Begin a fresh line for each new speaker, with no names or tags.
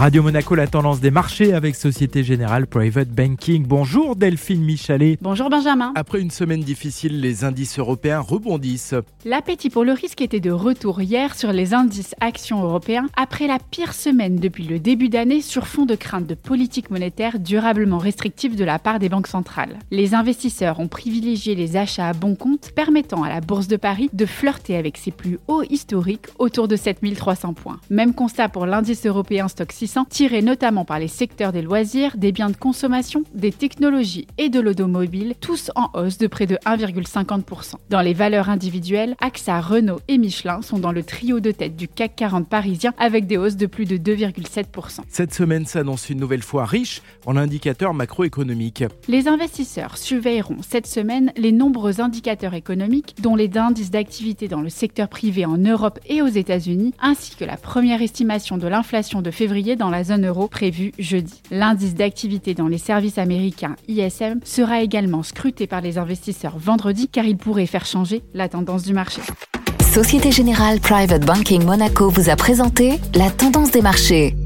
Radio Monaco, la tendance des marchés avec Société Générale Private Banking. Bonjour Delphine Michalet.
Bonjour Benjamin.
Après une semaine difficile, les indices européens rebondissent.
L'appétit pour le risque était de retour hier sur les indices actions européens après la pire semaine depuis le début d'année sur fond de crainte de politique monétaire durablement restrictive de la part des banques centrales. Les investisseurs ont privilégié les achats à bon compte permettant à la Bourse de Paris de flirter avec ses plus hauts historiques autour de 7300 points. Même constat pour l'indice européen Stock 600 tiré notamment par les secteurs des loisirs, des biens de consommation, des technologies et de l'automobile, tous en hausse de près de 1,50%. Dans les valeurs individuelles, AXA, Renault et Michelin sont dans le trio de tête du CAC 40 parisien avec des hausses de plus de 2,7%.
Cette semaine s'annonce une nouvelle fois riche en indicateurs macroéconomiques.
Les investisseurs surveilleront cette semaine les nombreux indicateurs économiques, dont les indices d'activité dans le secteur privé en Europe et aux États-Unis, ainsi que la première estimation de l'inflation de février dans la zone euro prévue jeudi. L'indice d'activité dans les services américains ISM sera également scruté par les investisseurs vendredi car il pourrait faire changer la tendance du marché.
Société Générale Private Banking Monaco vous a présenté la tendance des marchés.